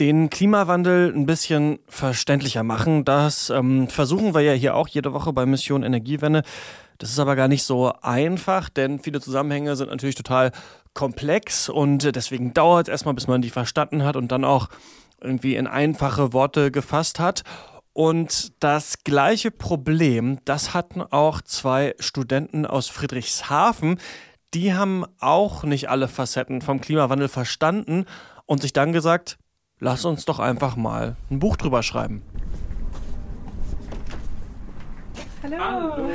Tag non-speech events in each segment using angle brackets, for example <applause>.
den Klimawandel ein bisschen verständlicher machen. Das ähm, versuchen wir ja hier auch jede Woche bei Mission Energiewende. Das ist aber gar nicht so einfach, denn viele Zusammenhänge sind natürlich total komplex und deswegen dauert es erstmal, bis man die verstanden hat und dann auch irgendwie in einfache Worte gefasst hat. Und das gleiche Problem, das hatten auch zwei Studenten aus Friedrichshafen. Die haben auch nicht alle Facetten vom Klimawandel verstanden und sich dann gesagt, lass uns doch einfach mal ein Buch drüber schreiben. Hallo. Hallo.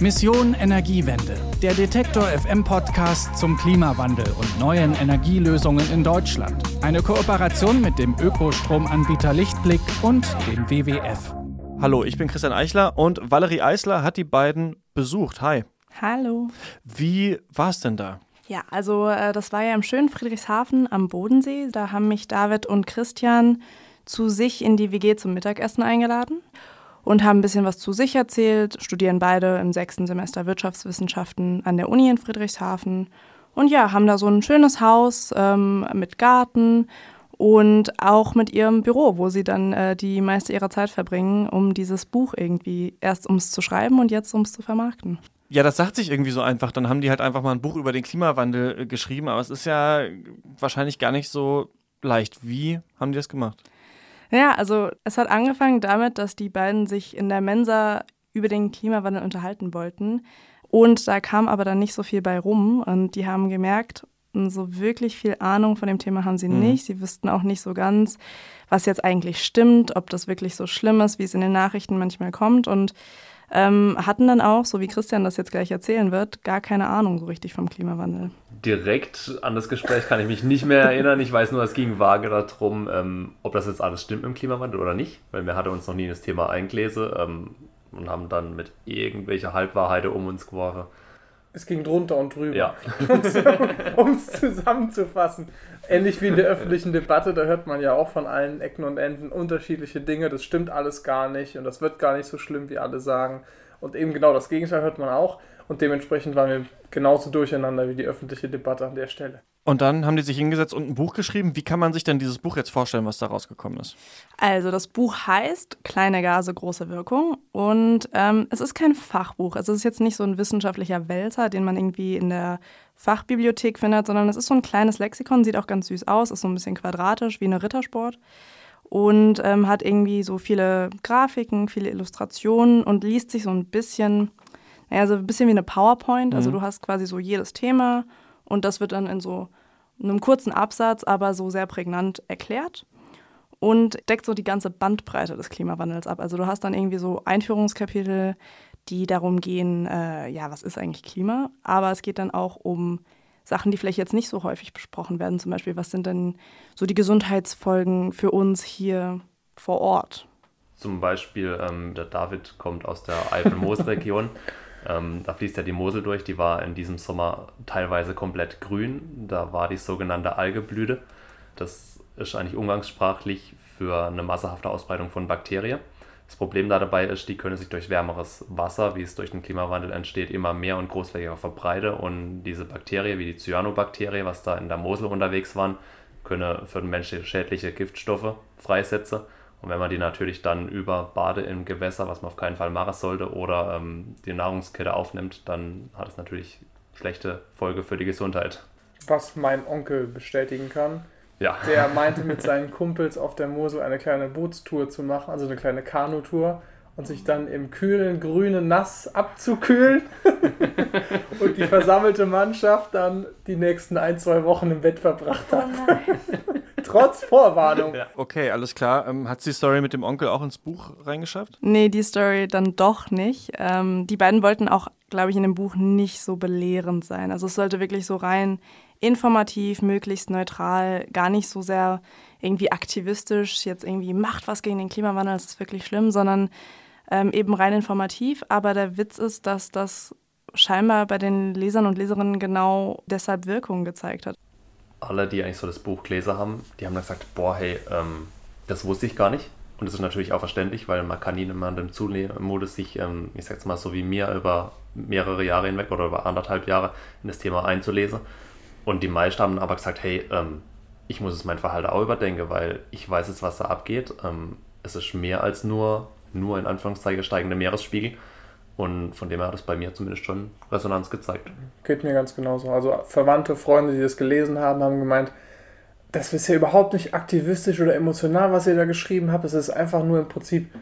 Mission Energiewende, der Detektor FM Podcast zum Klimawandel und neuen Energielösungen in Deutschland. Eine Kooperation mit dem Ökostromanbieter Lichtblick und dem WWF. Hallo, ich bin Christian Eichler und Valerie Eisler hat die beiden besucht. Hi. Hallo. Wie war es denn da? Ja, also äh, das war ja im schönen Friedrichshafen am Bodensee. Da haben mich David und Christian zu sich in die WG zum Mittagessen eingeladen und haben ein bisschen was zu sich erzählt, studieren beide im sechsten Semester Wirtschaftswissenschaften an der Uni in Friedrichshafen. Und ja, haben da so ein schönes Haus ähm, mit Garten und auch mit ihrem Büro, wo sie dann äh, die meiste ihrer Zeit verbringen, um dieses Buch irgendwie erst ums zu schreiben und jetzt ums zu vermarkten. Ja, das sagt sich irgendwie so einfach. Dann haben die halt einfach mal ein Buch über den Klimawandel äh, geschrieben, aber es ist ja wahrscheinlich gar nicht so leicht. Wie haben die das gemacht? Ja, also es hat angefangen damit, dass die beiden sich in der Mensa über den Klimawandel unterhalten wollten. Und da kam aber dann nicht so viel bei rum. Und die haben gemerkt, so wirklich viel Ahnung von dem Thema haben sie mhm. nicht. Sie wüssten auch nicht so ganz, was jetzt eigentlich stimmt, ob das wirklich so schlimm ist, wie es in den Nachrichten manchmal kommt. Und ähm, hatten dann auch, so wie Christian das jetzt gleich erzählen wird, gar keine Ahnung so richtig vom Klimawandel. Direkt an das Gespräch kann ich mich nicht mehr erinnern. Ich weiß nur, es ging vage darum, ähm, ob das jetzt alles stimmt im Klimawandel oder nicht, weil wir hatte uns noch nie in das Thema eingelesen ähm, und haben dann mit irgendwelcher Halbwahrheit um uns geworfen. Es ging drunter und drüber. Ja. <laughs> um es zusammenzufassen. Ähnlich wie in der öffentlichen Debatte, da hört man ja auch von allen Ecken und Enden unterschiedliche Dinge. Das stimmt alles gar nicht und das wird gar nicht so schlimm, wie alle sagen. Und eben genau das Gegenteil hört man auch. Und dementsprechend waren wir genauso durcheinander wie die öffentliche Debatte an der Stelle. Und dann haben die sich hingesetzt und ein Buch geschrieben. Wie kann man sich denn dieses Buch jetzt vorstellen, was da rausgekommen ist? Also das Buch heißt Kleine Gase, große Wirkung. Und ähm, es ist kein Fachbuch. Also es ist jetzt nicht so ein wissenschaftlicher Wälzer, den man irgendwie in der Fachbibliothek findet, sondern es ist so ein kleines Lexikon, sieht auch ganz süß aus, ist so ein bisschen quadratisch wie eine Rittersport und ähm, hat irgendwie so viele Grafiken, viele Illustrationen und liest sich so ein bisschen naja, so ein bisschen wie eine PowerPoint. Also mhm. du hast quasi so jedes Thema und das wird dann in so einem kurzen Absatz, aber so sehr prägnant erklärt und deckt so die ganze Bandbreite des Klimawandels ab. Also du hast dann irgendwie so Einführungskapitel, die darum gehen, äh, ja, was ist eigentlich Klima? Aber es geht dann auch um Sachen, die vielleicht jetzt nicht so häufig besprochen werden. Zum Beispiel, was sind denn so die Gesundheitsfolgen für uns hier vor Ort? Zum Beispiel, ähm, der David kommt aus der Eifel-Moos-Region <laughs> Ähm, da fließt ja die Mosel durch, die war in diesem Sommer teilweise komplett grün. Da war die sogenannte Algeblüte. Das ist eigentlich umgangssprachlich für eine massenhafte Ausbreitung von Bakterien. Das Problem da dabei ist, die können sich durch wärmeres Wasser, wie es durch den Klimawandel entsteht, immer mehr und großflächiger verbreiten. Und diese Bakterien, wie die Cyanobakterien, was da in der Mosel unterwegs waren, können für den Menschen schädliche Giftstoffe freisetzen und wenn man die natürlich dann über Bade im Gewässer, was man auf keinen Fall machen sollte, oder ähm, die Nahrungskette aufnimmt, dann hat es natürlich schlechte Folge für die Gesundheit. Was mein Onkel bestätigen kann. Ja. Der meinte <laughs> mit seinen Kumpels auf der Mosel eine kleine Bootstour zu machen, also eine kleine Kanutour und sich dann im kühlen, grünen Nass abzukühlen <laughs> und die versammelte Mannschaft dann die nächsten ein, zwei Wochen im Bett verbracht hat. Oh <laughs> Trotz Vorwarnung. Ja. Okay, alles klar. Ähm, hat die Story mit dem Onkel auch ins Buch reingeschafft? Nee, die Story dann doch nicht. Ähm, die beiden wollten auch, glaube ich, in dem Buch nicht so belehrend sein. Also es sollte wirklich so rein informativ, möglichst neutral, gar nicht so sehr irgendwie aktivistisch, jetzt irgendwie macht was gegen den Klimawandel, das ist wirklich schlimm, sondern ähm, eben rein informativ. Aber der Witz ist, dass das scheinbar bei den Lesern und Leserinnen genau deshalb Wirkung gezeigt hat. Alle, die eigentlich so das Buch gelesen haben, die haben dann gesagt, boah, hey, ähm, das wusste ich gar nicht. Und das ist natürlich auch verständlich, weil man kann niemandem zumuten, sich, ähm, ich sag's mal so wie mir, über mehrere Jahre hinweg oder über anderthalb Jahre in das Thema einzulesen. Und die meisten haben aber gesagt, hey, ähm, ich muss es mein Verhalten auch überdenken, weil ich weiß jetzt, was da abgeht. Ähm, es ist mehr als nur, nur in Anführungszeichen steigende Meeresspiegel. Und von dem her hat es bei mir zumindest schon Resonanz gezeigt. Geht mir ganz genauso. Also Verwandte, Freunde, die das gelesen haben, haben gemeint, das ist ja überhaupt nicht aktivistisch oder emotional, was ihr da geschrieben habt. Es ist einfach nur im Prinzip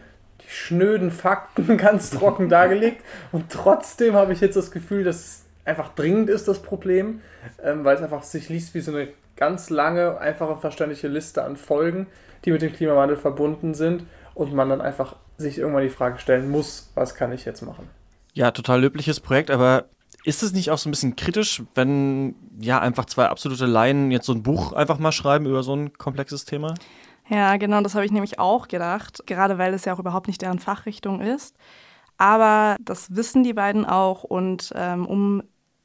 die schnöden Fakten <laughs> ganz trocken dargelegt. Und trotzdem habe ich jetzt das Gefühl, dass es einfach dringend ist, das Problem, ähm, weil es einfach sich liest wie so eine ganz lange, einfache, verständliche Liste an Folgen, die mit dem Klimawandel verbunden sind und man dann einfach sich irgendwann die Frage stellen muss, was kann ich jetzt machen? Ja, total löbliches Projekt, aber ist es nicht auch so ein bisschen kritisch, wenn ja einfach zwei absolute Laien jetzt so ein Buch einfach mal schreiben über so ein komplexes Thema? Ja, genau, das habe ich nämlich auch gedacht, gerade weil es ja auch überhaupt nicht deren Fachrichtung ist. Aber das wissen die beiden auch und ähm, um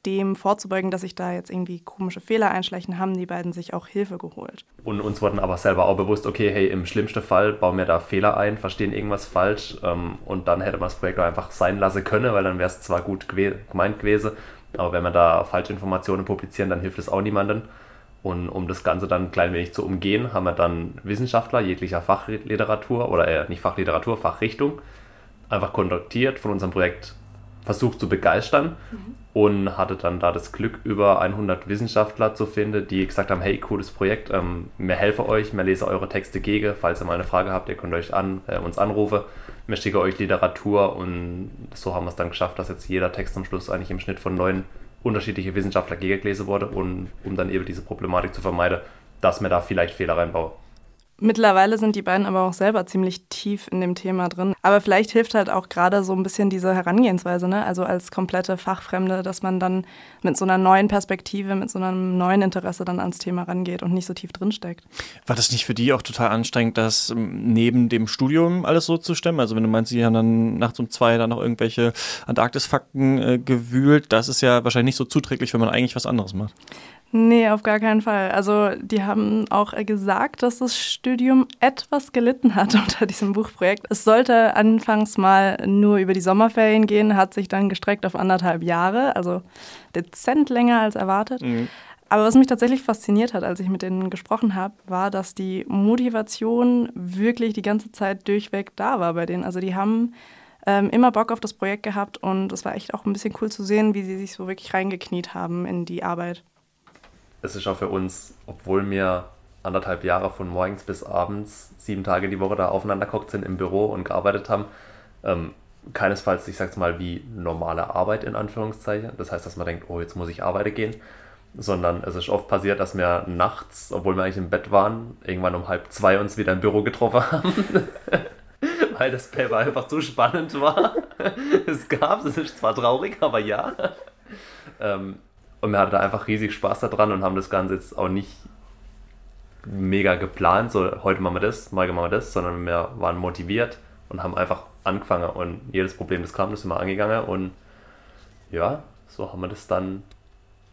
dem vorzubeugen, dass sich da jetzt irgendwie komische Fehler einschleichen, haben die beiden sich auch Hilfe geholt. Und uns wurden aber selber auch bewusst, okay, hey, im schlimmsten Fall bauen wir da Fehler ein, verstehen irgendwas falsch ähm, und dann hätte man das Projekt auch einfach sein lassen können, weil dann wäre es zwar gut gemeint gewesen, aber wenn wir da falsche Informationen publizieren, dann hilft es auch niemandem. Und um das Ganze dann ein klein wenig zu umgehen, haben wir dann Wissenschaftler jeglicher Fachliteratur oder äh, nicht Fachliteratur, Fachrichtung einfach kontaktiert, von unserem Projekt versucht zu begeistern mhm. und hatte dann da das Glück, über 100 Wissenschaftler zu finden, die gesagt haben, hey, cooles Projekt, ähm, wir helfen euch, wir lesen eure Texte gegen, falls ihr mal eine Frage habt, ihr könnt euch an, äh, uns anrufen, wir schicken euch Literatur und so haben wir es dann geschafft, dass jetzt jeder Text am Schluss eigentlich im Schnitt von neun unterschiedliche Wissenschaftler gegengelesen wurde und um dann eben diese Problematik zu vermeiden, dass wir da vielleicht Fehler reinbauen. Mittlerweile sind die beiden aber auch selber ziemlich tief in dem Thema drin. Aber vielleicht hilft halt auch gerade so ein bisschen diese Herangehensweise, ne? also als komplette Fachfremde, dass man dann mit so einer neuen Perspektive, mit so einem neuen Interesse dann ans Thema rangeht und nicht so tief drinsteckt. War das nicht für die auch total anstrengend, das ähm, neben dem Studium alles so zu stemmen? Also wenn du meinst, sie haben dann nachts um zwei dann noch irgendwelche Antarktis-Fakten äh, gewühlt, das ist ja wahrscheinlich nicht so zuträglich, wenn man eigentlich was anderes macht. Nee, auf gar keinen Fall. Also die haben auch gesagt, dass das Studium etwas gelitten hat <laughs> unter diesem Buchprojekt. Es sollte anfangs mal nur über die Sommerferien gehen, hat sich dann gestreckt auf anderthalb Jahre, also dezent länger als erwartet. Mhm. Aber was mich tatsächlich fasziniert hat, als ich mit denen gesprochen habe, war, dass die Motivation wirklich die ganze Zeit durchweg da war bei denen. Also die haben ähm, immer Bock auf das Projekt gehabt und es war echt auch ein bisschen cool zu sehen, wie sie sich so wirklich reingekniet haben in die Arbeit es ist auch für uns, obwohl wir anderthalb Jahre von morgens bis abends, sieben Tage die Woche da aufeinander geguckt sind im Büro und gearbeitet haben, ähm, keinesfalls, ich sag's mal, wie normale Arbeit in Anführungszeichen. Das heißt, dass man denkt, oh, jetzt muss ich arbeiten gehen. Sondern es ist oft passiert, dass wir nachts, obwohl wir eigentlich im Bett waren, irgendwann um halb zwei uns wieder im Büro getroffen haben. <laughs> Weil das Paper einfach zu spannend war. <laughs> es gab, es ist zwar traurig, aber ja. Ähm, und wir hatten da einfach riesig Spaß daran und haben das Ganze jetzt auch nicht mega geplant, so heute machen wir das, morgen machen wir das, sondern wir waren motiviert und haben einfach angefangen und jedes Problem, das kam, das sind wir angegangen und ja, so haben wir das dann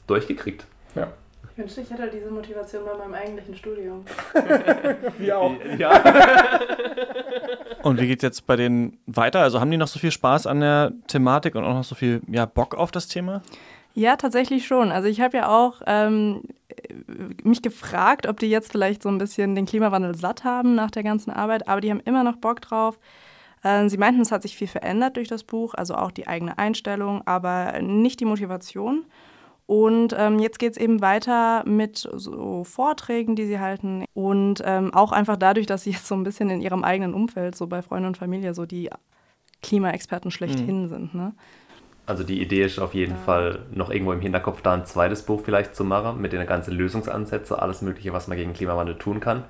durchgekriegt. Ja. Ich wünschte, ich hätte diese Motivation bei meinem eigentlichen Studium. <laughs> Wir auch. <laughs> Ja. <laughs> und wie geht es jetzt bei denen weiter? Also haben die noch so viel Spaß an der Thematik und auch noch so viel ja, Bock auf das Thema? Ja, tatsächlich schon. Also ich habe ja auch ähm, mich gefragt, ob die jetzt vielleicht so ein bisschen den Klimawandel satt haben nach der ganzen Arbeit, aber die haben immer noch Bock drauf. Äh, sie meinten, es hat sich viel verändert durch das Buch, also auch die eigene Einstellung, aber nicht die Motivation. Und ähm, jetzt geht es eben weiter mit so Vorträgen, die sie halten. Und ähm, auch einfach dadurch, dass sie jetzt so ein bisschen in ihrem eigenen Umfeld, so bei Freunden und Familie, so die Klimaexperten schlechthin mhm. sind. Ne? Also die Idee ist auf jeden ja. Fall noch irgendwo im Hinterkopf da ein zweites Buch vielleicht zu machen mit den ganzen Lösungsansätzen, alles Mögliche, was man gegen Klimawandel tun kann.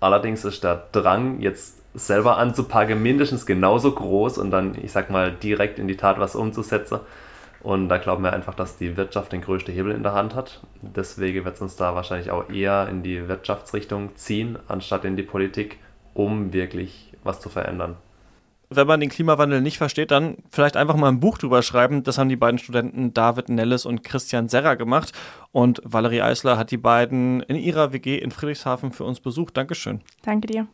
Allerdings ist der Drang, jetzt selber anzupacken, mindestens genauso groß und dann, ich sag mal, direkt in die Tat was umzusetzen. Und da glauben wir einfach, dass die Wirtschaft den größten Hebel in der Hand hat. Deswegen wird es uns da wahrscheinlich auch eher in die Wirtschaftsrichtung ziehen, anstatt in die Politik, um wirklich was zu verändern wenn man den Klimawandel nicht versteht, dann vielleicht einfach mal ein Buch drüber schreiben. Das haben die beiden Studenten David Nellis und Christian Serra gemacht. Und Valerie Eisler hat die beiden in ihrer WG in Friedrichshafen für uns besucht. Dankeschön. Danke dir.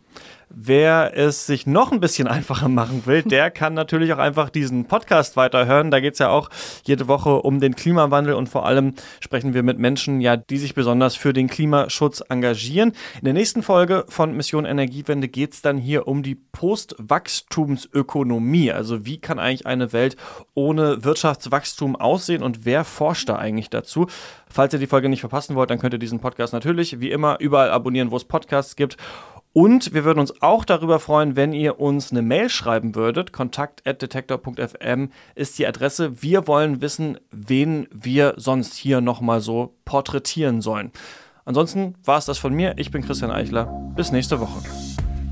Wer es sich noch ein bisschen <laughs> einfacher machen will, der kann natürlich auch einfach diesen Podcast weiterhören. Da geht es ja auch jede Woche um den Klimawandel und vor allem sprechen wir mit Menschen, ja, die sich besonders für den Klimaschutz engagieren. In der nächsten Folge von Mission Energiewende geht es dann hier um die Postwachstumsökonomie. Also wie kann eigentlich eine Welt ohne Wirtschaftswachstum aussehen und wer forscht da eigentlich dazu? Falls ihr die Folge nicht verpassen wollt, dann könnt ihr diesen Podcast natürlich wie immer überall abonnieren, wo es Podcasts gibt. Und wir würden uns auch darüber freuen, wenn ihr uns eine Mail schreiben würdet. Kontakt@detektor.fm ist die Adresse. Wir wollen wissen, wen wir sonst hier nochmal so porträtieren sollen. Ansonsten war es das von mir. Ich bin Christian Eichler. Bis nächste Woche.